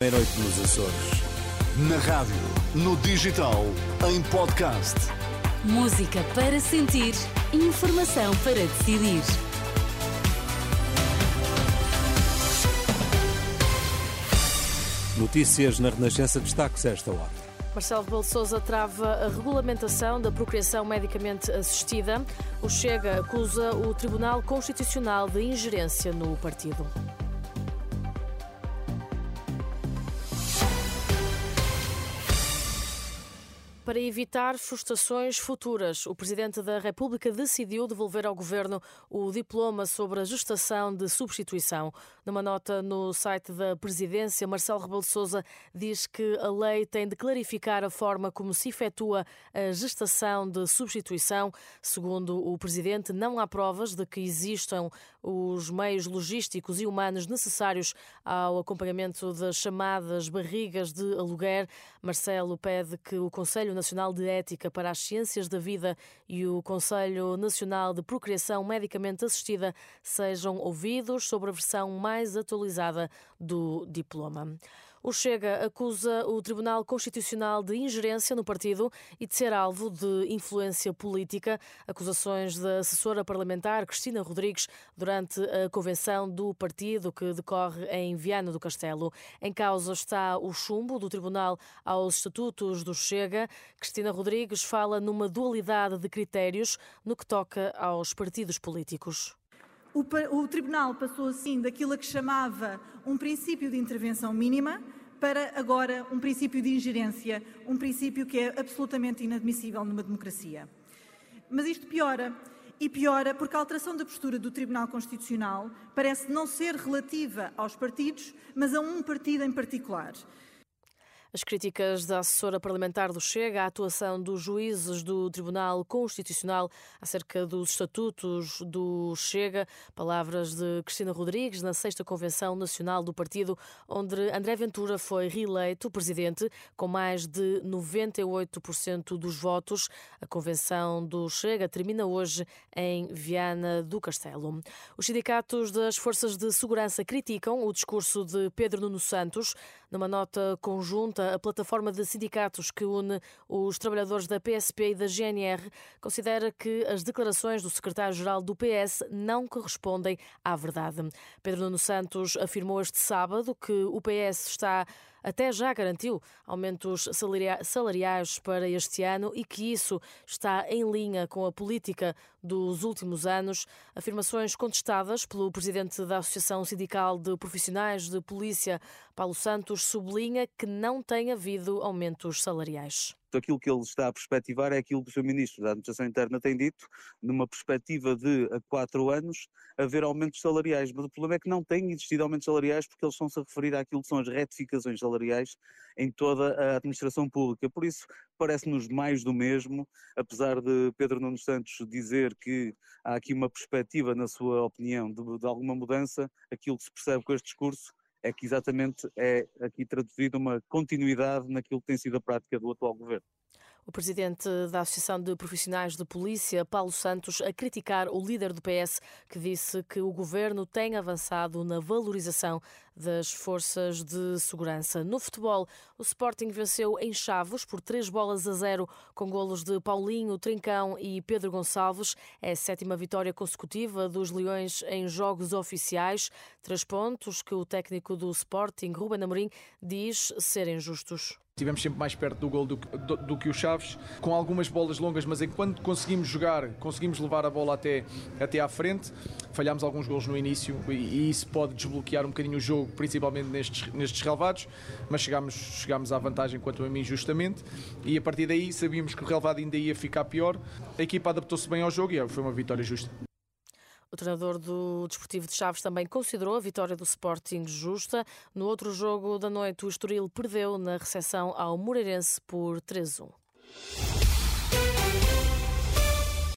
Meia-noite nos Açores. Na rádio, no digital, em podcast. Música para sentir, informação para decidir. Notícias na Renascença destaques a esta hora. Marcelo Rebelo de Sousa trava a regulamentação da procriação medicamente assistida. O Chega acusa o Tribunal Constitucional de ingerência no partido. Para evitar frustrações futuras, o Presidente da República decidiu devolver ao Governo o diploma sobre a gestação de substituição. Numa nota no site da Presidência, Marcelo Rebelo de Sousa diz que a lei tem de clarificar a forma como se efetua a gestação de substituição. Segundo o Presidente, não há provas de que existam os meios logísticos e humanos necessários ao acompanhamento das chamadas barrigas de aluguer. Marcelo pede que o Conselho Nacional de Ética para as Ciências da Vida e o Conselho Nacional de Procriação Medicamente Assistida sejam ouvidos sobre a versão mais atualizada do diploma. O Chega acusa o Tribunal Constitucional de ingerência no partido e de ser alvo de influência política. Acusações da assessora parlamentar Cristina Rodrigues durante a convenção do partido que decorre em Viana do Castelo. Em causa está o chumbo do Tribunal aos estatutos do Chega. Cristina Rodrigues fala numa dualidade de critérios no que toca aos partidos políticos. O, o, Tribunal passou assim daquilo a que chamava um princípio de intervenção mínima para agora um princípio de ingerência, um princípio que é absolutamente inadmissível numa democracia. Mas isto piora. E piora porque a alteração da postura do Tribunal Constitucional parece não ser relativa aos partidos, mas a um partido em particular. As críticas da assessora parlamentar do Chega à atuação dos juízes do Tribunal Constitucional acerca dos estatutos do Chega, palavras de Cristina Rodrigues na sexta Convenção Nacional do Partido, onde André Ventura foi reeleito presidente com mais de 98% dos votos. A Convenção do Chega termina hoje em Viana do Castelo. Os sindicatos das Forças de Segurança criticam o discurso de Pedro Nuno Santos numa nota conjunta, a plataforma de sindicatos que une os trabalhadores da PSP e da GNR considera que as declarações do secretário-geral do PS não correspondem à verdade. Pedro Nuno Santos afirmou este sábado que o PS está até já garantiu aumentos salariais para este ano e que isso está em linha com a política dos últimos anos. Afirmações contestadas pelo presidente da Associação Sindical de Profissionais de Polícia, Paulo Santos, sublinha que não tem havido aumentos salariais aquilo que ele está a perspectivar é aquilo que o Sr. Ministro da Administração Interna tem dito, numa perspectiva de a quatro anos haver aumentos salariais. Mas o problema é que não tem existido aumentos salariais porque eles estão-se a referir àquilo que são as retificações salariais em toda a administração pública. Por isso, parece-nos mais do mesmo, apesar de Pedro Nuno Santos dizer que há aqui uma perspectiva, na sua opinião, de, de alguma mudança, aquilo que se percebe com este discurso é que exatamente é aqui traduzido uma continuidade naquilo que tem sido a prática do atual governo. O presidente da Associação de Profissionais de Polícia, Paulo Santos, a criticar o líder do PS, que disse que o governo tem avançado na valorização das forças de segurança. No futebol, o Sporting venceu em Chavos por três bolas a zero, com golos de Paulinho, Trincão e Pedro Gonçalves. É a sétima vitória consecutiva dos Leões em jogos oficiais. Três pontos que o técnico do Sporting, Ruben Amorim, diz serem justos. Estivemos sempre mais perto do gol do, do, do, que o Chaves, com algumas bolas longas, mas enquanto conseguimos jogar, conseguimos levar a bola até, até à frente, falhámos alguns gols no início e, e isso pode desbloquear um bocadinho o jogo, principalmente nestes, nestes relevados, mas chegámos, chegámos à vantagem quanto a mim justamente e a partir daí sabíamos que o relevado ainda ia ficar pior. A equipa adaptou-se bem ao jogo e foi uma vitória justa. O treinador do Desportivo de Chaves também considerou a vitória do Sporting justa. No outro jogo da noite, o Estoril perdeu na recepção ao Moreirense por 3-1.